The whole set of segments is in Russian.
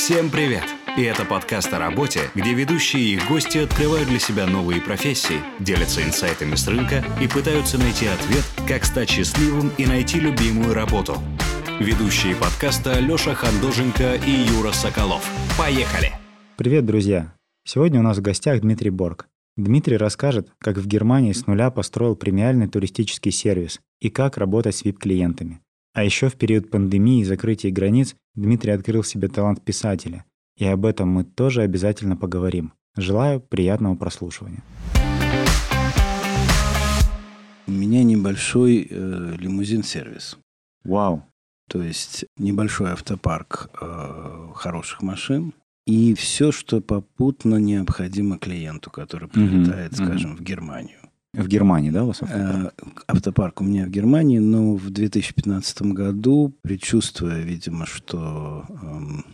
Всем привет! И это подкаст о работе, где ведущие и гости открывают для себя новые профессии, делятся инсайтами с рынка и пытаются найти ответ, как стать счастливым и найти любимую работу. Ведущие подкаста Леша Хандоженко и Юра Соколов. Поехали! Привет, друзья! Сегодня у нас в гостях Дмитрий Борг. Дмитрий расскажет, как в Германии с нуля построил премиальный туристический сервис и как работать с VIP-клиентами. А еще в период пандемии и закрытия границ Дмитрий открыл себе талант писателя. И об этом мы тоже обязательно поговорим. Желаю приятного прослушивания. У меня небольшой э, лимузин-сервис. Вау. То есть небольшой автопарк э, хороших машин и все, что попутно необходимо клиенту, который прилетает, Мгм, скажем, в Германию. В Германии, да, у вас автопарк? Э, Автопарк у меня в Германии, но в 2015 году, предчувствуя, видимо, что эм,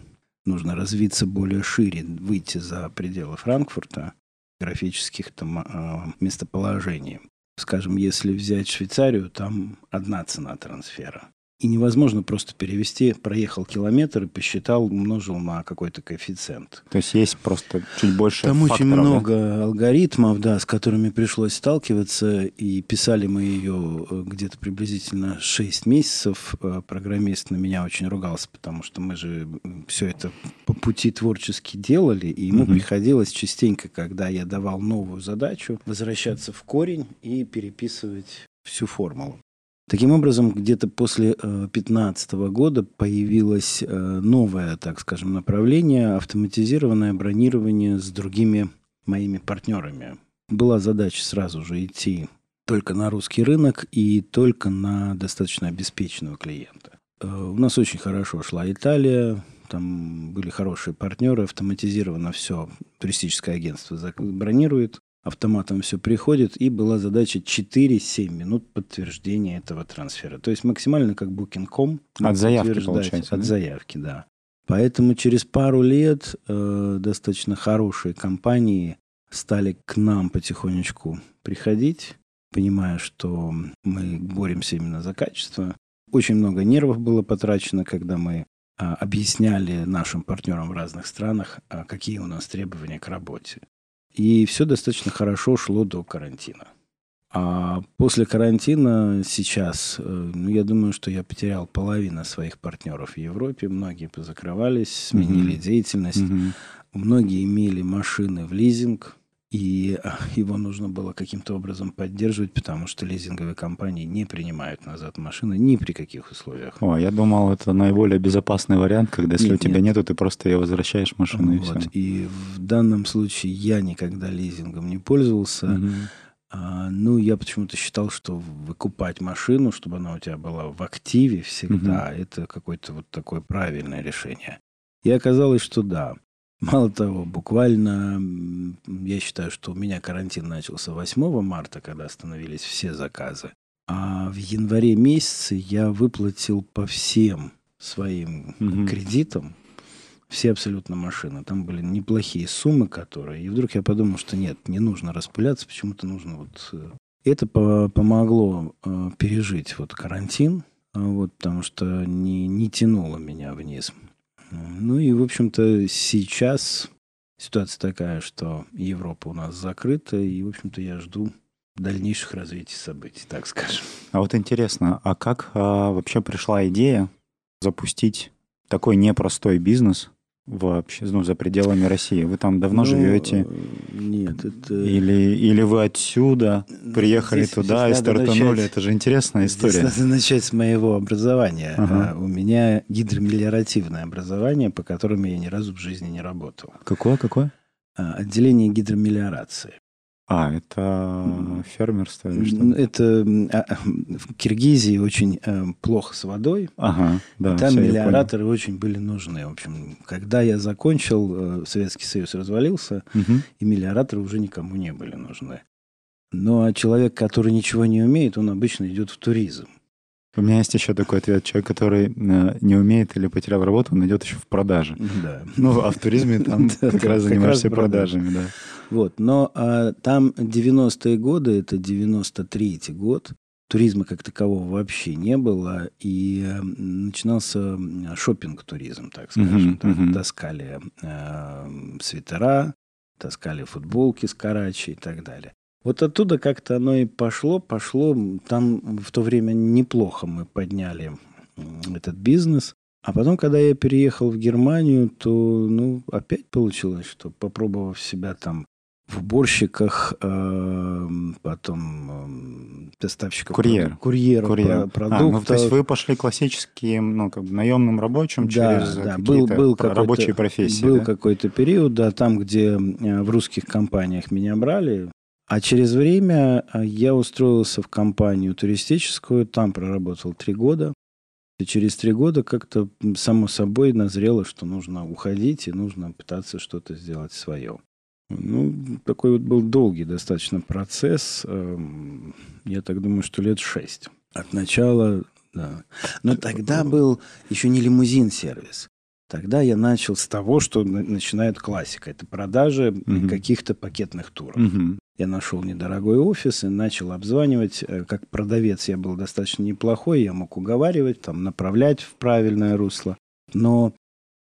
нужно развиться более шире, выйти за пределы Франкфурта, графических там э, местоположений. Скажем, если взять Швейцарию, там одна цена трансфера. И невозможно просто перевести, проехал километр и посчитал, умножил на какой-то коэффициент. То есть есть просто чуть больше Там очень факторов, да? много алгоритмов, да, с которыми пришлось сталкиваться, и писали мы ее э, где-то приблизительно 6 месяцев. Э, Программист на меня очень ругался, потому что мы же все это по пути творчески делали, и ему Мгм. приходилось частенько, когда я давал новую задачу, возвращаться в корень и переписывать всю формулу. Таким образом, где-то после 2015 года появилось э, новое, так скажем, направление автоматизированное бронирование с другими моими партнерами. Была задача сразу же идти только на русский рынок и только на достаточно обеспеченного клиента. Э, У нас очень хорошо шла Италия, там были хорошие партнеры, автоматизировано все, туристическое агентство бронирует, автоматом все приходит, и была задача 4-7 минут подтверждения этого трансфера. То есть максимально как Booking.com. От заявки, получается, От да? заявки, да. Поэтому через пару лет э, достаточно хорошие компании стали к нам потихонечку приходить, понимая, что мы боремся именно за качество. Очень много нервов было потрачено, когда мы а, объясняли нашим партнерам в разных странах, а, какие у нас требования к работе. И все достаточно хорошо шло до карантина. А после карантина сейчас, э, ну, я думаю, что я потерял половину своих партнеров в Европе. Многие позакрывались, сменили Мгм. деятельность. Мгм. Многие имели машины в лизинг, и а, его нужно было каким-то образом поддерживать, потому что лизинговые компании не принимают назад машины ни при каких условиях. О, я думал, это наиболее безопасный вариант, когда если Нет, у тебя нет. нету, ты просто ее возвращаешь машину и Вот. все. И в данном случае я никогда лизингом не пользовался. А, ну, я почему-то считал, что выкупать машину, чтобы она у тебя была в активе всегда, это какое-то вот такое правильное решение. И оказалось, что да. Мало того, буквально, я считаю, что у меня карантин начался 8 марта, когда остановились все заказы. А в январе месяце я выплатил по всем своим Мгм. кредитам все абсолютно машины. Там были неплохие суммы, которые... И вдруг я подумал, что нет, не нужно распыляться, почему-то нужно вот... э, Это по- помогло э, пережить вот карантин, а вот, потому что не, не тянуло меня вниз. Ну и, в общем-то, сейчас ситуация такая, что Европа у нас закрыта, и, в общем-то, я жду дальнейших развитий событий, так скажем. А вот интересно, а как а, вообще пришла идея запустить такой непростой бизнес вообще, ну, за пределами России? Вы там давно Ну, живете? э, Нет, это... Или, или вы отсюда приехали Здесь- туда здесь и стартанули? начать- Это же интересная Здесь история. надо начать с моего образования. Ага. А, У меня гидромелиоративное образование, по которому я ни разу в жизни не работал. Какое, какое? А, Отделение гидромелиорации. А, это фермерство или что? Это а, а, в Киргизии очень э, плохо с водой. Ага, да. там мелиораторы очень были нужны. В общем, когда я закончил, э, Советский Союз развалился, Мгм. и мелиораторы уже никому не были нужны. Ну, а человек, который ничего не умеет, он обычно идет в туризм. У меня есть еще такой ответ. Человек, который э, не умеет или потерял работу, он идет еще в продаже. Да. Ну, а в туризме там как раз занимаешься продажами, да. Вот, но а, там 90-е годы, это 93-й год, туризма как такового вообще не было, и начинался шопинг туризм так скажем. Таскали э, свитера, таскали футболки с Карачи и так далее. Вот оттуда как-то оно и пошло, пошло. Там в то время неплохо мы подняли этот бизнес. А потом, когда я переехал в Германию, то, ну, опять получилось, что попробовав себя там в уборщиках, э, потом э, доставщиком Курьер. курьером Курьер. про- А, ну, то есть продуктов. вы пошли классическим, ну, как бы наемным рабочим Да, через да, был, какие-то был какой-то- рабочие профессии, Был да? какой-то период, да, там, где э, в русских компаниях меня брали, а через время э, я устроился в компанию туристическую, там проработал три года. И через три года как-то само собой назрело, что нужно уходить и нужно пытаться что-то сделать свое. Ну, такой вот был долгий достаточно процесс. эм, Я так думаю, что лет шесть. От начала, да. Но тогда был еще не лимузин-сервис. Тогда я начал с того, что на- начинает классика. Это продажи Мгм. каких-то пакетных туров. Мгм. Я нашел недорогой офис и начал обзванивать. Э, Как продавец я был достаточно неплохой, я мог уговаривать, там, направлять в правильное русло. Но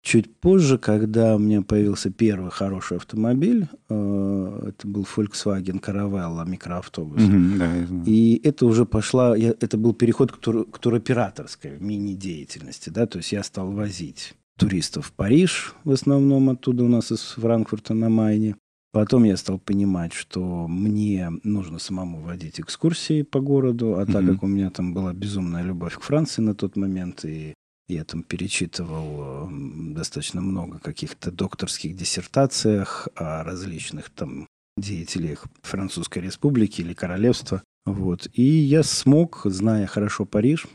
чуть позже, когда у меня появился первый хороший автомобиль, э, это был Volkswagen Caravella, микроавтобус. Мгм, Да, я знаю. И это уже пошла, я- это был переход к, тур, к туроператорской мини-деятельности, да, то есть я стал возить туристов в Париж, в основном оттуда у нас из Франкфурта на Майне. Потом я стал понимать, что мне нужно самому водить экскурсии по городу, а так Мгм. как у меня там была безумная любовь к Франции на тот момент, и я там перечитывал достаточно много каких-то докторских диссертациях о различных там деятелях Французской Республики или Королевства. Вот. И я смог, зная хорошо Париж,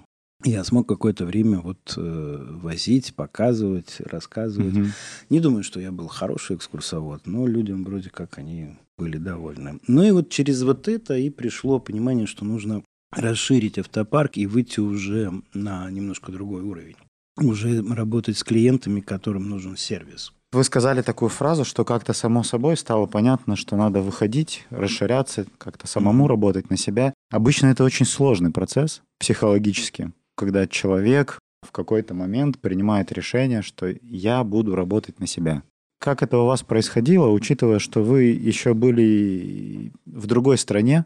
я смог какое-то время вот э, возить, показывать, рассказывать. Мгм. Не думаю, что я был хороший экскурсовод, но людям вроде как они были довольны. Ну и вот через вот это и пришло понимание, что нужно расширить автопарк и выйти уже на немножко другой уровень. Уже работать с клиентами, которым нужен сервис. Вы сказали такую фразу, что как-то само собой стало понятно, что надо выходить, расширяться, как-то самому работать на себя. Обычно это очень сложный процесс психологически, когда человек в какой-то момент принимает решение, что я буду работать на себя. Как это у вас происходило, учитывая, что вы еще были в другой стране?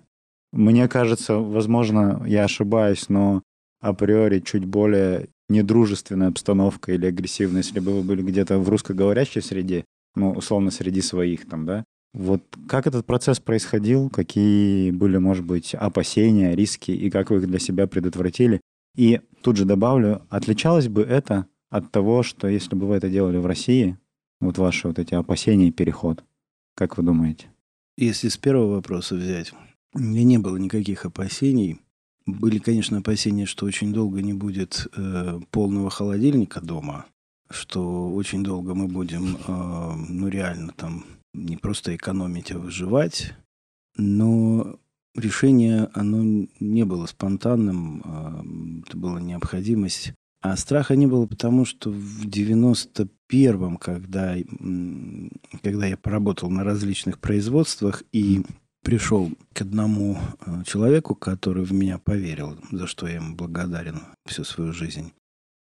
Мне кажется, возможно, я ошибаюсь, но априори чуть более недружественная обстановка или агрессивная, если бы вы были где-то в русскоговорящей среде, ну, условно, среди своих там, да? Вот как этот процесс происходил, какие были, может быть, опасения, риски, и как вы их для себя предотвратили? И тут же добавлю, отличалось бы это от того, что если бы вы это делали в России, вот ваши вот эти опасения и переход, как вы думаете? Если с первого вопроса взять, у меня не было никаких опасений. Были, конечно, опасения, что очень долго не будет э, полного холодильника дома, что очень долго мы будем, э, ну, реально там не просто экономить, а выживать. Но решение, оно не было спонтанным, э, это была необходимость. А страха не было, потому что в 91-м, когда, когда я поработал на различных производствах и пришел к одному э, человеку, который в меня поверил, за что я ему благодарен всю свою жизнь.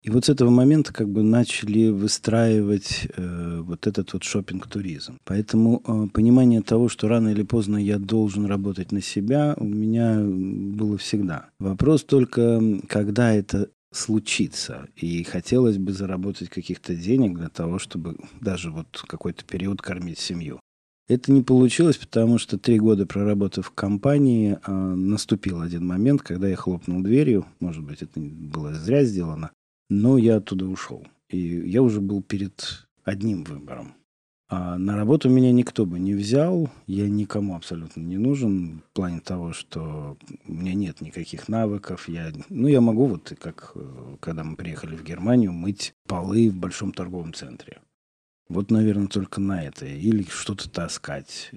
И вот с этого момента как бы начали выстраивать э, вот этот вот шопинг-туризм. Поэтому э, понимание того, что рано или поздно я должен работать на себя, у меня было всегда. Вопрос только, когда это случится. И хотелось бы заработать каких-то денег для того, чтобы даже вот какой-то период кормить семью. Это не получилось, потому что три года проработав в компании, э, наступил один момент, когда я хлопнул дверью. Может быть, это было зря сделано, но я оттуда ушел. И я уже был перед одним выбором. А на работу меня никто бы не взял, я никому абсолютно не нужен в плане того, что у меня нет никаких навыков. Я, ну, я могу, вот как э, когда мы приехали в Германию, мыть полы в большом торговом центре. Вот, наверное, только на это. Или что-то таскать.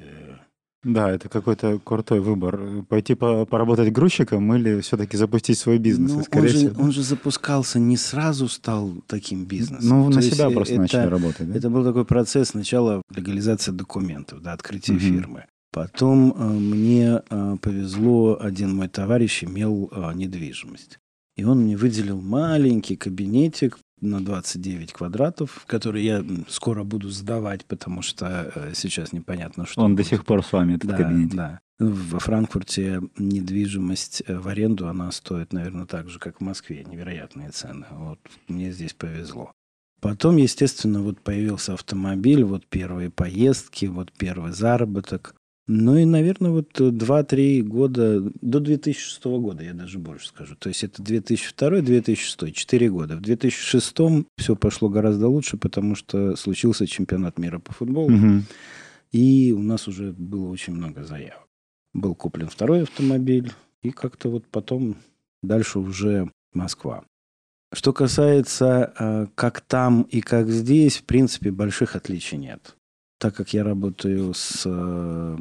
Да, это какой-то крутой выбор. Пойти по- поработать грузчиком или все-таки запустить свой бизнес? Ну, И, он, скорее же, всего, он же запускался, не сразу стал таким бизнесом. Ну, То на себя просто это- начали работать, да? Это был такой процесс сначала легализации документов, да, открытия Мгм. фирмы. Потом э, мне э, повезло, один мой товарищ имел э, недвижимость. И он мне выделил маленький кабинетик на 29 квадратов, который я скоро буду сдавать, потому что э, сейчас непонятно, что Он будет. до сих пор с вами, этот да, кабинет. Да. Во Франкфурте недвижимость э, в аренду, она стоит, наверное, так же, как в Москве. Невероятные цены. Вот мне здесь повезло. Потом, естественно, вот появился автомобиль, вот первые поездки, вот первый заработок. Ну и, наверное, вот 2-3 года, до 2006 года, я даже больше скажу. То есть это 2002-2006, 4 года. В 2006 все пошло гораздо лучше, потому что случился чемпионат мира по футболу. Мгм. И у нас уже было очень много заявок. Был куплен второй автомобиль, и как-то вот потом дальше уже Москва. Что касается э, как там и как здесь, в принципе, больших отличий нет. Так как я работаю с э,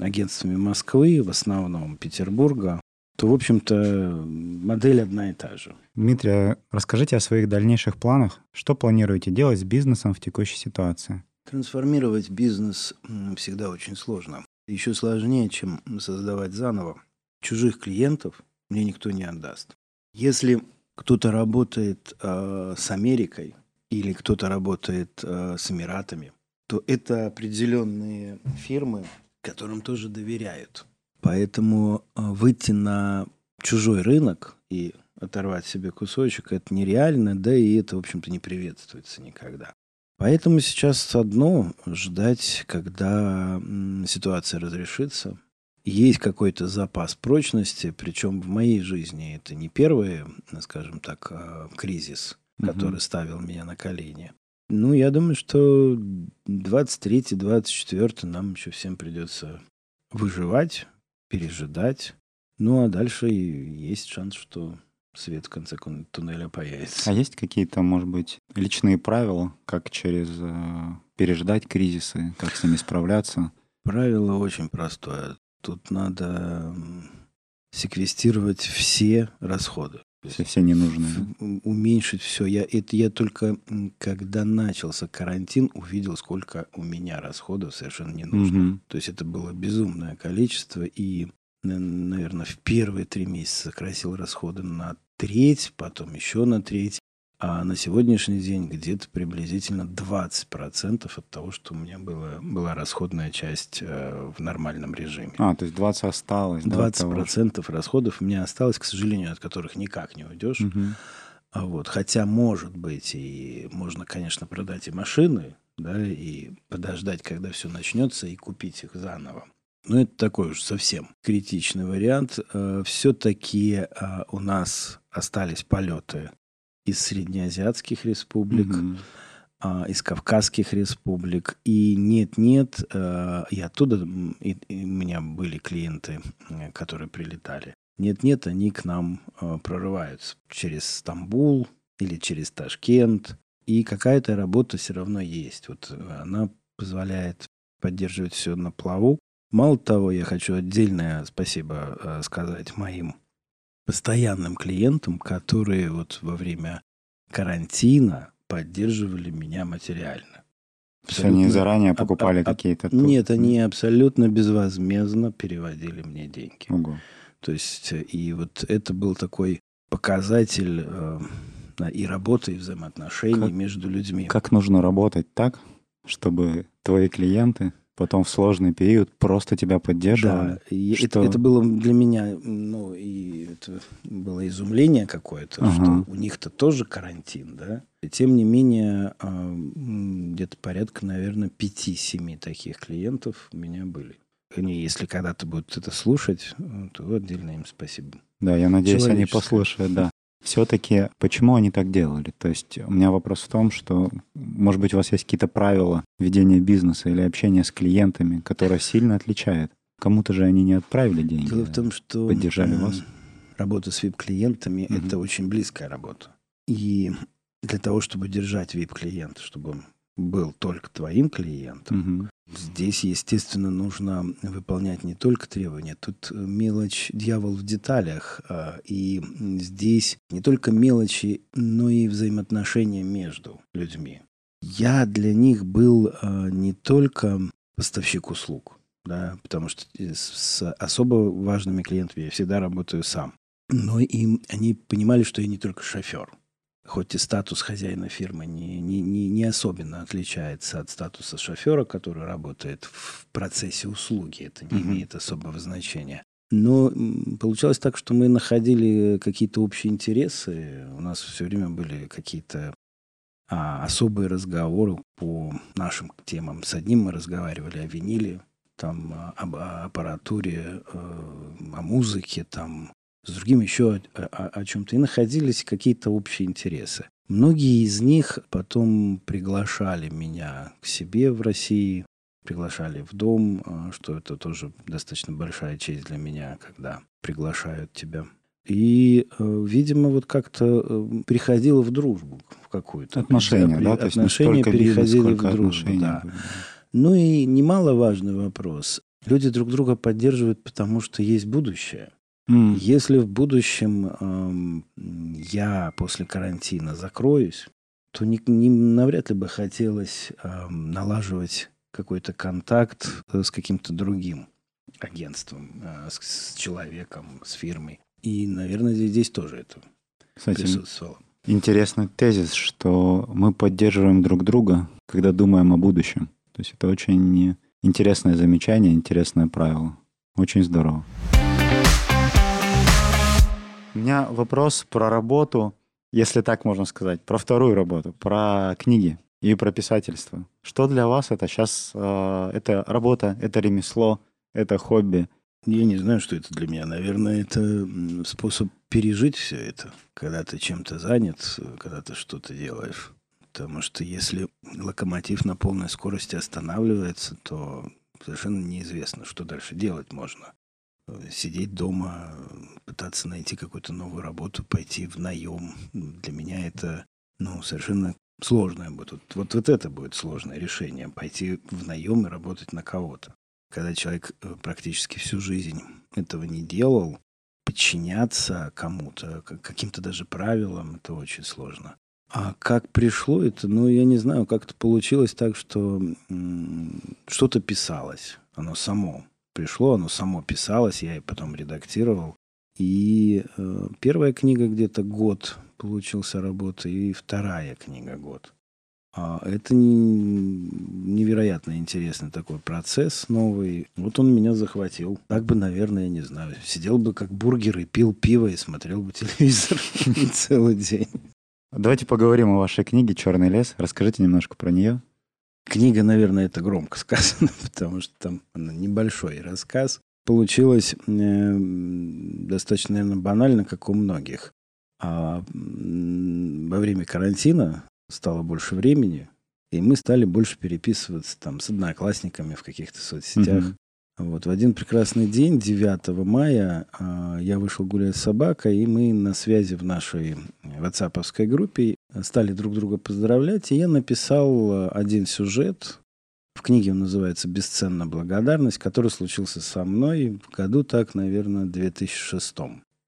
агентствами Москвы, в основном Петербурга, то, в общем-то, модель одна и та же. Дмитрий, а расскажите о своих дальнейших планах. Что планируете делать с бизнесом в текущей ситуации? Трансформировать бизнес всегда очень сложно. Еще сложнее, чем создавать заново. Чужих клиентов мне никто не отдаст. Если кто-то работает э, с Америкой или кто-то работает э, с Эмиратами, то это определенные фирмы, которым тоже доверяют. Поэтому э, выйти на чужой рынок и оторвать себе кусочек, это нереально, да и это, в общем-то, не приветствуется никогда. Поэтому сейчас одно ждать, когда ситуация разрешится. Есть какой-то запас прочности, причем в моей жизни это не первый, скажем так, а, кризис, который ставил меня на колени. Ну, я думаю, что 23-24 нам еще всем придется выживать, пережидать. Ну, а дальше есть шанс, что свет в конце кон- туннеля появится. А есть какие-то, может быть, личные правила, как через э, переждать кризисы, как с ними справляться? Правило очень простое. Тут надо секвестировать все расходы. Все, все ненужные. уменьшить все. Я, это я только, когда начался карантин, увидел, сколько у меня расходов совершенно не нужно. Мгм. То есть это было безумное количество. И, наверное, в первые три месяца сократил расходы на треть, потом еще на треть. А на сегодняшний день где-то приблизительно 20% от того, что у меня было, была расходная часть э, в нормальном режиме. А, то есть 20 осталось. да, от 20% того, что- процентов расходов у меня осталось, к сожалению, от которых никак не уйдешь. А вот, хотя, может быть, и можно, конечно, продать и машины, да, и подождать, когда все начнется, и купить их заново. Но это такой уж совсем критичный вариант. Все-таки у нас остались полеты из среднеазиатских республик, Мгм. а, из Кавказских республик. И нет-нет, э, и оттуда и, и у меня были клиенты, которые прилетали. Нет-нет, они к нам э, прорываются через Стамбул или через Ташкент. И какая-то работа все равно есть. Вот э, она позволяет поддерживать все на плаву. Мало того, я хочу отдельное спасибо сказать моим постоянным клиентам, которые вот во время карантина поддерживали меня материально. Есть они заранее покупали аб- какие-то... тур- Нет, они абсолютно безвозмездно переводили мне деньги. Ого. То есть, э, и вот это был такой показатель э, и работы, и взаимоотношений Как- между людьми. Как нужно работать так, чтобы твои клиенты потом в сложный период просто тебя поддерживали? Да, Что- это, это было для меня, ну, и это было изумление какое-то, Ага. что у них-то тоже карантин, да. И тем не менее, а, где-то порядка, наверное, 5-7 таких клиентов у меня были. Они, если когда-то будут это слушать, э, то отдельно им спасибо. Да, я надеюсь, они послушают, да. Все-таки, почему они так делали? То есть у меня вопрос в том, что, может быть, у вас есть какие-то правила ведения бизнеса или общения с клиентами, которые сильно отличают. Кому-то же они не отправили деньги. Дело в том, что поддержали м, вас? работа с VIP-клиентами Мгм. это очень близкая работа. И для того, чтобы держать VIP-клиента, чтобы он был только твоим клиентом, Мгм. здесь, естественно, нужно выполнять не только требования. Тут э, мелочь, дьявол в деталях. а, И здесь не только мелочи, но и взаимоотношения между людьми. Я для них был а, не только поставщик услуг. да, потому что с особо важными клиентами я всегда работаю сам. Но им, они понимали, что я не только шофер. Хоть и статус хозяина фирмы не, не, не, не особенно отличается от статуса шофера, который работает в процессе услуги. Это не mm-hmm. имеет особого значения. Но получалось так, что мы находили какие-то общие интересы. У нас все время были какие-то а, особые разговоры по нашим темам. С одним мы разговаривали о виниле, там, об аппаратуре, э, о музыке, там, с другим еще о, о, о чем-то. И находились какие-то общие интересы. Многие из них потом приглашали меня к себе в России, приглашали в дом, э, что это тоже достаточно большая честь для меня, когда приглашают тебя. И, э, видимо, вот как-то переходило в дружбу в какую-то. Отношения, да? да? Отношения переходили в дружбу, да. Были. Ну и немаловажный вопрос. Люди друг друга поддерживают, потому что есть будущее. Mm. Если в будущем эм, я после карантина закроюсь, то не, не, навряд ли бы хотелось эм, налаживать какой-то контакт э, с каким-то другим агентством, э, с, с человеком, с фирмой. И, наверное, здесь тоже это Кстати, присутствовало. Интересный тезис, что мы поддерживаем друг друга, когда думаем о будущем. То есть это очень интересное замечание, интересное правило. Очень здорово. У меня вопрос про работу, если так можно сказать, про вторую работу, про книги и про писательство. Что для вас это сейчас? Э, это работа, это ремесло, это хобби? Я не знаю, что это для меня. Наверное, это способ пережить все это, когда ты чем-то занят, когда ты что-то делаешь. Потому что если локомотив на полной скорости останавливается, то совершенно неизвестно, что дальше делать можно. Сидеть дома, пытаться найти какую-то новую работу, пойти в наем. Для меня это ну, совершенно сложное будет. Вот, вот, вот это будет сложное решение. Пойти в наем и работать на кого-то. Когда человек э, практически всю жизнь этого не делал, подчиняться кому-то, каким-то даже правилам, это очень сложно. А как пришло это, ну, я не знаю, как-то получилось так, что что-то писалось, оно само пришло, оно само писалось, я и потом редактировал. И э, первая книга где-то год получился работа, и вторая книга год. А это не, невероятно интересный такой процесс новый. Вот он меня захватил. Так бы, наверное, я не знаю. Сидел бы как бургер и пил пиво и смотрел бы телевизор целый день. Давайте поговорим о вашей книге «Черный лес». Расскажите немножко про нее. Книга, наверное, это громко сказано, потому что там небольшой рассказ. Получилось э, достаточно, наверное, банально, как у многих. А во время карантина стало больше времени, и мы стали больше переписываться там с одноклассниками в каких-то соцсетях. Угу. Вот, в один прекрасный день, 9 мая, а, я вышел гулять с собакой, и мы на связи в нашей whatsapp группе стали друг друга поздравлять, и я написал а, один сюжет, в книге он называется «Бесценная благодарность», который случился со мной в году так, наверное, 2006.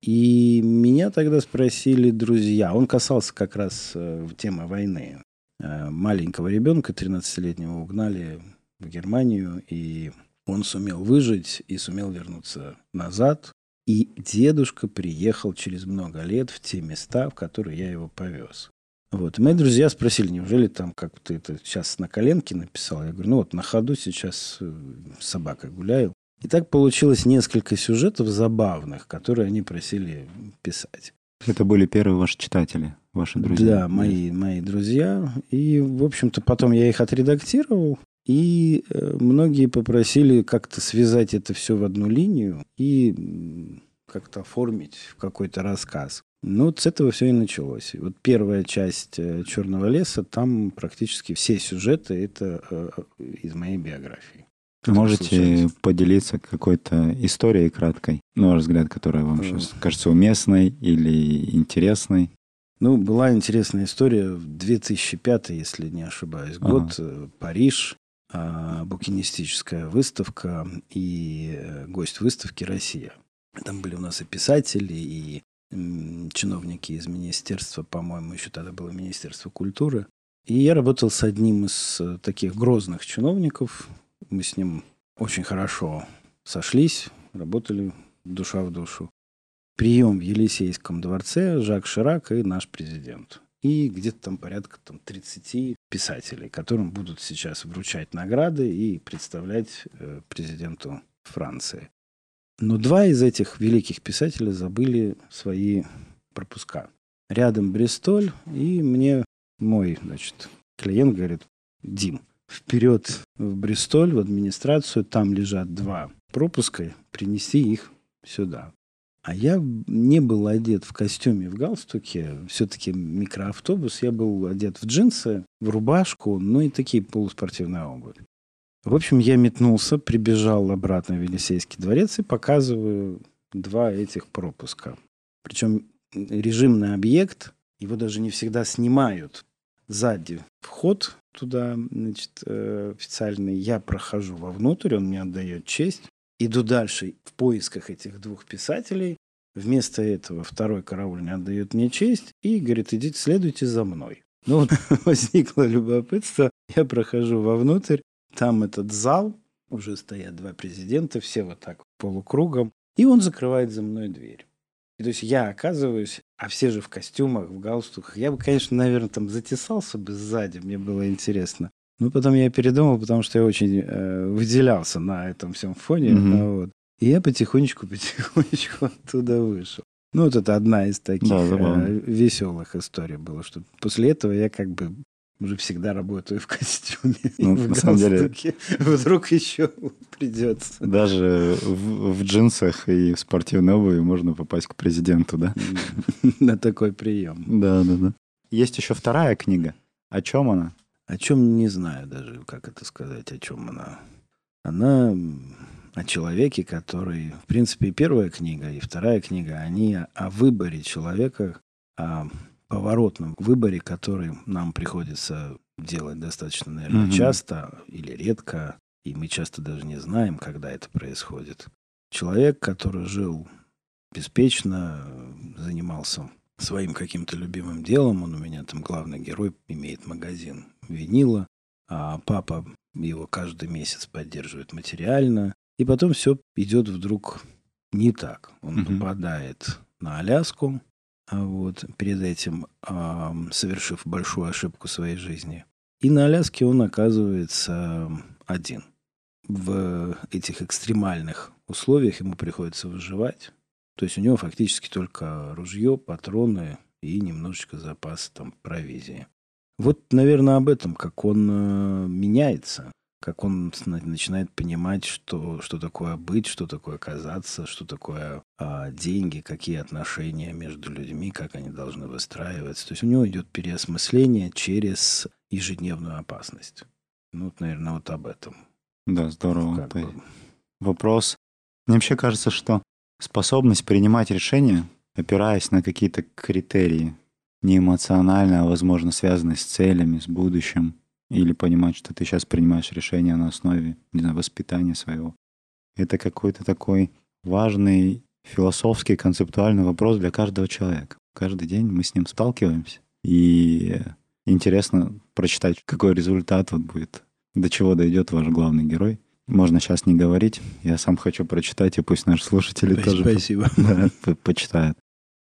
И меня тогда спросили друзья, он касался как раз э, темы войны. Э, маленького ребенка, 13-летнего, угнали в Германию, и он сумел выжить и сумел вернуться назад. И дедушка приехал через много лет в те места, в которые я его повез. Вот. И мои друзья спросили, неужели там, как ты это сейчас на коленке написал? Я говорю, ну вот на ходу сейчас э, с собакой гуляю. И так получилось несколько сюжетов забавных, которые они просили писать. Это были первые ваши читатели, ваши друзья? Да, мои, мои друзья. И, в общем-то, потом я их отредактировал, и э, многие попросили как-то связать это все в одну линию и как-то оформить в какой-то рассказ. Ну, вот с этого все и началось. Вот первая часть э, «Черного леса», там практически все сюжеты – это э, из моей биографии. Можете случается. поделиться какой-то историей краткой, на ваш взгляд, которая вам сейчас кажется уместной или интересной? Ну, была интересная история в 2005, если не ошибаюсь, год, ага. Париж. А, букинистическая выставка и э, гость выставки «Россия». Там были у нас и писатели, и чиновники из министерства, по-моему, еще тогда было Министерство культуры. И я работал с одним из э, таких грозных чиновников. Мы с ним очень хорошо сошлись, работали душа в душу. Прием в Елисейском дворце Жак Ширак и наш президент. И где-то там порядка там, 30 писателей, которым будут сейчас вручать награды и представлять э, президенту Франции. Но два из этих великих писателей забыли свои пропуска. Рядом Бристоль, и мне мой, значит, клиент говорит, Дим, вперед в Бристоль, в администрацию, там лежат два пропуска, принести их сюда. А я не был одет в костюме, в галстуке. Все-таки микроавтобус. Я был одет в джинсы, в рубашку, ну и такие полуспортивные обувь. В общем, я метнулся, прибежал обратно в Елисейский дворец и показываю два этих пропуска. Причем режимный объект, его даже не всегда снимают. Сзади вход туда, значит, э, официальный. Я прохожу вовнутрь, он мне отдает честь. Иду дальше в поисках этих двух писателей. Вместо этого второй караульный отдает мне честь и говорит, идите, следуйте за мной. Ну, вот возникло любопытство. Я прохожу вовнутрь. Там этот зал, уже стоят два президента, все вот так полукругом. И он закрывает за мной дверь. И то есть я оказываюсь, а все же в костюмах, в галстуках. Я бы, конечно, наверное, там затесался бы сзади, мне было интересно. Но потом я передумал, потому что я очень э, выделялся на этом всем фоне. Mm-hmm. Вот. И я потихонечку-потихонечку оттуда вышел. Ну, вот это одна из таких да, э, веселых историй была, что после этого я как бы уже всегда работаю в костюме. Ну, в на самом деле... Вдруг еще придется. Даже в, в джинсах и в спортивной обуви можно попасть к президенту, да? На такой прием. Да, да, да. Есть еще вторая книга. О чем она? О чем не знаю даже, как это сказать, о чем она. Она о человеке, который, в принципе, и первая книга, и вторая книга, они о выборе человека, о поворотном выборе, который нам приходится делать достаточно, наверное, угу. часто или редко, и мы часто даже не знаем, когда это происходит. Человек, который жил беспечно, занимался своим каким-то любимым делом, он у меня там главный герой, имеет магазин винила, а папа его каждый месяц поддерживает материально, и потом все идет вдруг не так. Он угу. попадает на Аляску, вот, перед этим э, совершив большую ошибку своей жизни. И на Аляске он оказывается один. В этих экстремальных условиях ему приходится выживать. То есть у него фактически только ружье, патроны и немножечко запас там провизии. Вот, наверное, об этом, как он э, меняется как он начинает понимать, что, что такое быть, что такое казаться, что такое а, деньги, какие отношения между людьми, как они должны выстраиваться. То есть у него идет переосмысление через ежедневную опасность. Ну, вот, наверное, вот об этом. Да, здорово. Как бы... Вопрос. Мне вообще кажется, что способность принимать решения, опираясь на какие-то критерии, не эмоционально, а, возможно, связанные с целями, с будущим, или понимать, что ты сейчас принимаешь решение на основе не знаю, воспитания своего. Это какой-то такой важный философский, концептуальный вопрос для каждого человека. Каждый день мы с ним сталкиваемся. И интересно прочитать, какой результат вот будет, до чего дойдет ваш главный герой. Можно сейчас не говорить. Я сам хочу прочитать, и пусть наши слушатели спасибо, тоже спасибо. Да, почитают.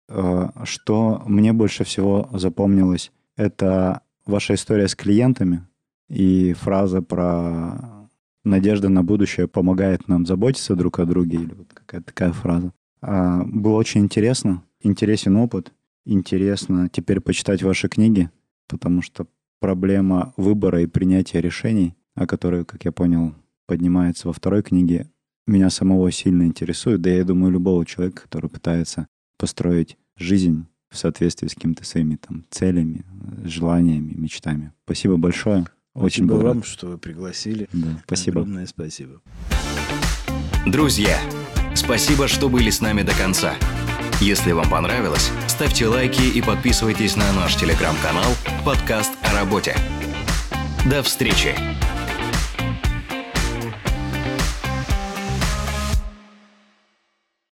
Э, что мне больше всего запомнилось, это ваша история с клиентами и фраза про надежда на будущее помогает нам заботиться друг о друге, или вот какая-то такая фраза. А, было очень интересно, интересен опыт, интересно теперь почитать ваши книги, потому что проблема выбора и принятия решений, о которой, как я понял, поднимается во второй книге, меня самого сильно интересует, да я думаю, любого человека, который пытается построить жизнь в соответствии с какими-то своими там целями, желаниями, мечтами. Спасибо большое. Очень спасибо вам, что вы пригласили. Да, спасибо. Огромное спасибо. Друзья, спасибо, что были с нами до конца. Если вам понравилось, ставьте лайки и подписывайтесь на наш телеграм-канал «Подкаст о работе». До встречи!